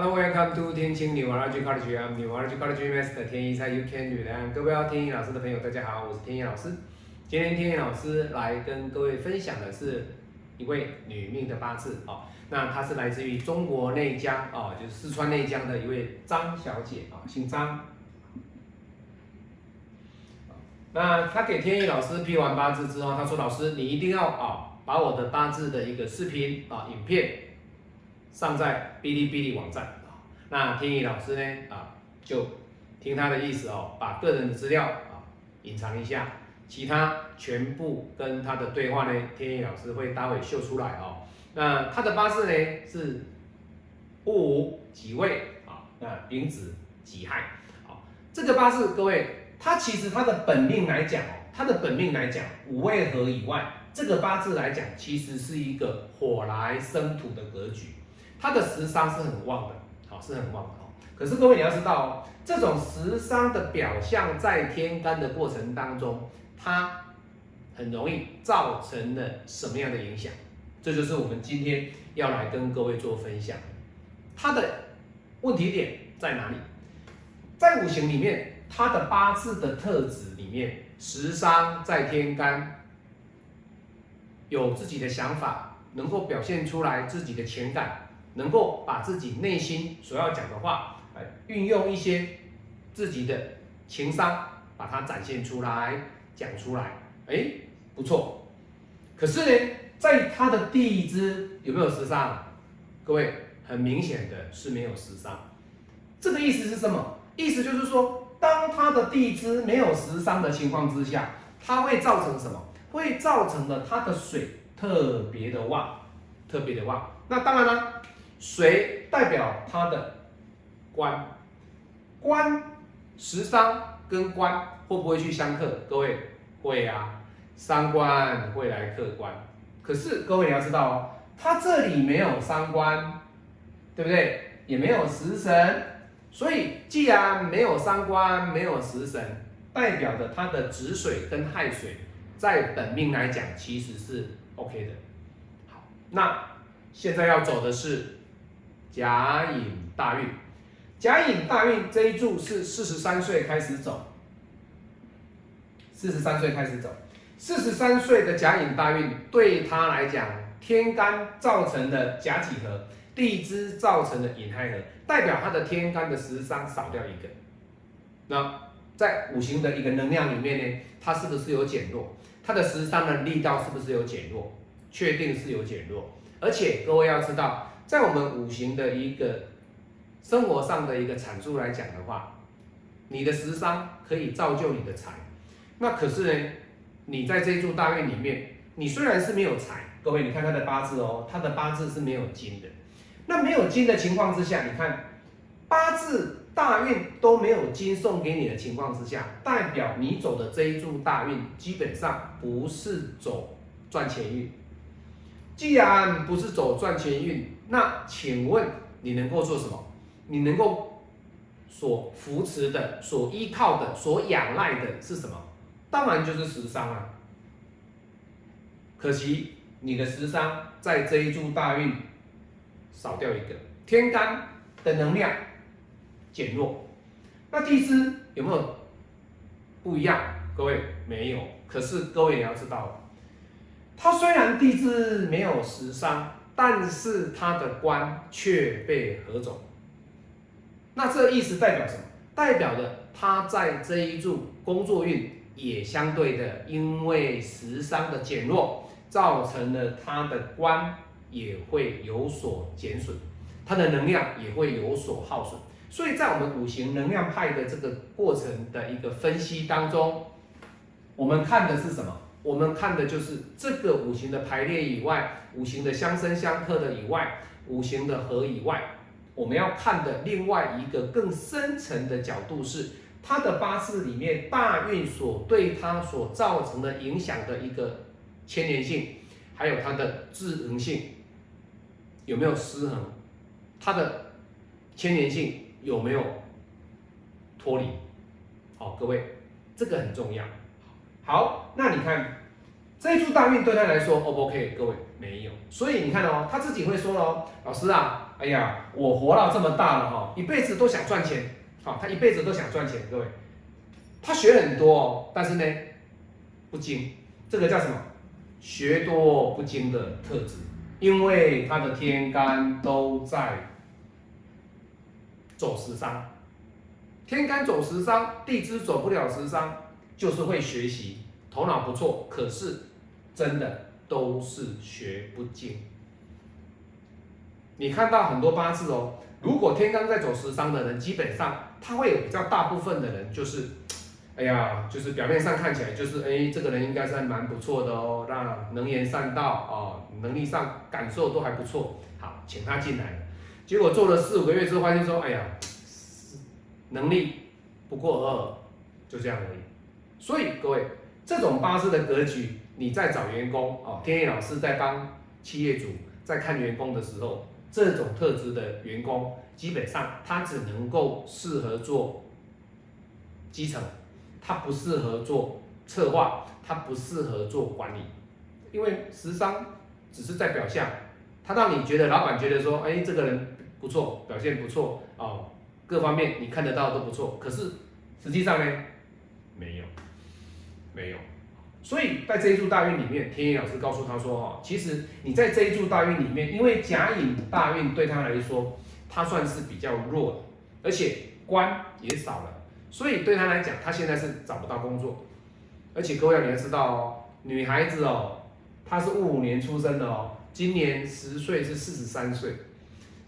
Hello, welcome to 天青女王 R G College. I'm 女王二级 college master 天一蔡 You Can 女人。各位要天一老师的朋友，大家好，我是天一老师。今天天一老师来跟各位分享的是一位女命的八字哦。那她是来自于中国内江哦，就是四川内江的一位张小姐啊，姓张。那她给天一老师批完八字之后，她说：“老师，你一定要啊，把我的八字的一个视频啊、影片。”上在哔哩哔哩网站啊，那天意老师呢啊，就听他的意思哦，把个人的资料啊隐藏一下，其他全部跟他的对话呢，天意老师会待会秀出来哦。那他的八字呢是戊午己未啊，那丙子己亥啊，这个八字各位，他其实他的本命来讲哦，他的本命来讲五位合以外，这个八字来讲其实是一个火来生土的格局。它的食伤是很旺的，好是很旺的哦。可是各位你要知道哦，这种食伤的表象在天干的过程当中，它很容易造成了什么样的影响？这就是我们今天要来跟各位做分享。它的问题点在哪里？在五行里面，它的八字的特质里面，食伤在天干，有自己的想法，能够表现出来自己的情感。能够把自己内心所要讲的话，哎，运用一些自己的情商，把它展现出来，讲出来，哎，不错。可是呢，在他的地支有没有时伤？各位，很明显的是没有时伤。这个意思是什么？意思就是说，当他的地支没有时伤的情况之下，它会造成什么？会造成了他的水特别的旺，特别的旺。那当然了。水代表他的官，官食伤跟官会不会去相克？各位会啊，伤官会来克官。可是各位你要知道哦，他这里没有伤官，对不对？也没有食神，所以既然没有伤官，没有食神，代表着他的子水跟亥水在本命来讲其实是 OK 的。好，那现在要走的是。甲寅大运，甲寅大运这一柱是四十三岁开始走，四十三岁开始走，四十三岁的甲寅大运对他来讲，天干造成的甲己合，地支造成的寅亥合，代表他的天干的食伤少掉一个。那在五行的一个能量里面呢，它是不是有减弱？它的食伤的力道是不是有减弱？确定是有减弱，而且各位要知道。在我们五行的一个生活上的一个阐述来讲的话，你的食伤可以造就你的财。那可是呢，你在这一柱大运里面，你虽然是没有财，各位你看他的八字哦，他的八字是没有金的。那没有金的情况之下，你看八字大运都没有金送给你的情况之下，代表你走的这一柱大运基本上不是走赚钱运。既然不是走赚钱运，那请问你能够做什么？你能够所扶持的、所依靠的、所仰赖的是什么？当然就是食伤啊。可惜你的食伤在这一柱大运少掉一个，天干的能量减弱。那地支有没有不一样？各位没有。可是各位也要知道。他虽然地支没有食伤，但是他的官却被合走。那这意思代表什么？代表的他在这一柱工作运也相对的，因为食伤的减弱，造成了他的官也会有所减损，他的能量也会有所耗损。所以在我们五行能量派的这个过程的一个分析当中，我们看的是什么？我们看的就是这个五行的排列以外，五行的相生相克的以外，五行的合以外，我们要看的另外一个更深层的角度是，他的八字里面大运所对他所造成的影响的一个牵连性，还有它的智能性有没有失衡，它的牵连性有没有脱离？好，各位，这个很重要。好，那你看这一注大运对他来说，O 不 OK？各位没有，所以你看哦，他自己会说哦，老师啊，哎呀，我活到这么大了哈，一辈子都想赚钱，好，他一辈子都想赚钱，各位，他学很多，但是呢，不精，这个叫什么？学多不精的特质，因为他的天干都在走时伤，天干走时伤，地支走不了时伤，就是会学习，头脑不错，可是真的都是学不精。你看到很多八字哦，如果天干在走十伤的人，基本上他会有比较大部分的人，就是，哎呀，就是表面上看起来就是，哎，这个人应该是蛮不错的哦，那能言善道哦，能力上感受都还不错，好，请他进来，结果做了四五个月之后，发现说，哎呀，能力不过二，就这样而已。所以各位，这种八字的格局，你在找员工哦，天野老师在帮企业主在看员工的时候。这种特质的员工，基本上他只能够适合做基层，他不适合做策划，他不适合做管理，因为时商只是在表象，他让你觉得老板觉得说，哎，这个人不错，表现不错哦，各方面你看得到都不错，可是实际上呢，没有，没有。所以在这一柱大运里面，天野老师告诉他说：“哦，其实你在这一柱大运里面，因为甲寅大运对他来说，他算是比较弱的，而且官也少了，所以对他来讲，他现在是找不到工作。而且各位你要知道哦，女孩子哦，她是五五年出生的哦，今年十岁是四十三岁。”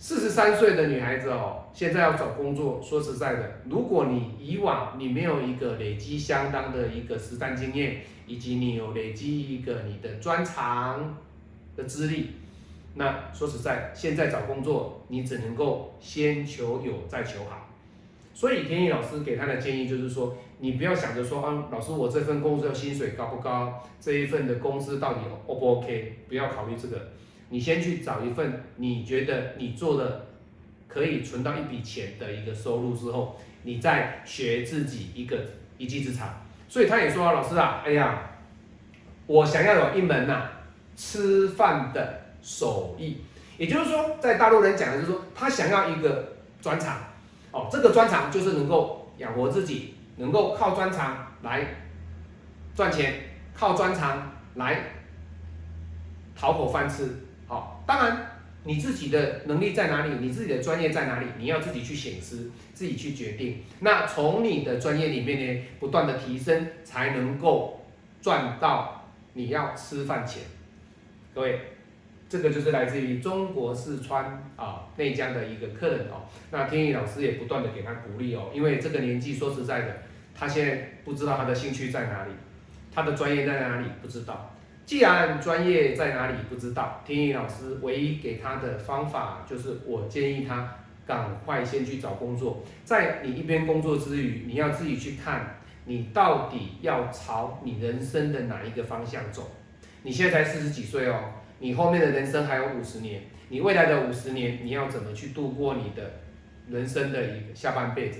四十三岁的女孩子哦，现在要找工作，说实在的，如果你以往你没有一个累积相当的一个实战经验，以及你有累积一个你的专长的资历，那说实在，现在找工作你只能够先求有再求好。所以天意老师给他的建议就是说，你不要想着说啊，老师我这份工作薪水高不高，这一份的工资到底 O 不 OK，不要考虑这个。你先去找一份你觉得你做的可以存到一笔钱的一个收入之后，你再学自己一个一技之长。所以他也说，老师啊，哎呀，我想要有一门呐吃饭的手艺。也就是说，在大陆人讲的就是说，他想要一个专长哦，这个专长就是能够养活自己，能够靠专长来赚钱，靠专长来讨口饭吃。当然你自己的能力在哪里，你自己的专业在哪里，你要自己去显示，自己去决定。那从你的专业里面呢，不断的提升，才能够赚到你要吃饭钱。各位，这个就是来自于中国四川啊内江的一个客人哦。那天意老师也不断的给他鼓励哦，因为这个年纪说实在的，他现在不知道他的兴趣在哪里，他的专业在哪里不知道。既然专业在哪里不知道，天意老师唯一给他的方法就是，我建议他赶快先去找工作。在你一边工作之余，你要自己去看，你到底要朝你人生的哪一个方向走。你现在才四十几岁哦，你后面的人生还有五十年，你未来的五十年你要怎么去度过你的人生的一个下半辈子？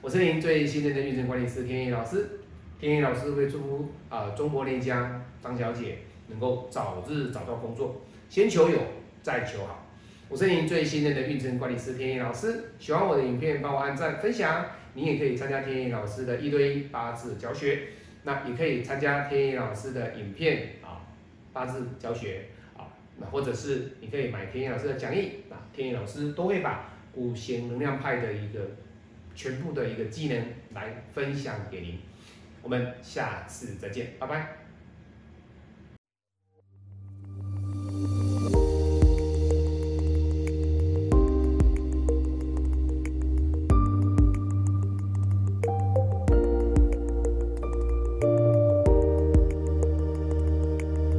我是您最信任的运程管理师天意老师。天意老师会祝福啊，中国内江张小姐能够早日找到工作，先求有，再求好。我是您最信任的运程管理师天意老师，喜欢我的影片，帮我按赞分享。你也可以参加天意老师的一对一八字教学，那也可以参加天意老师的影片啊八字教学啊，那或者是你可以买天意老师的讲义，那天意老师都会把五行能量派的一个全部的一个技能来分享给您。我们下次再见，拜拜。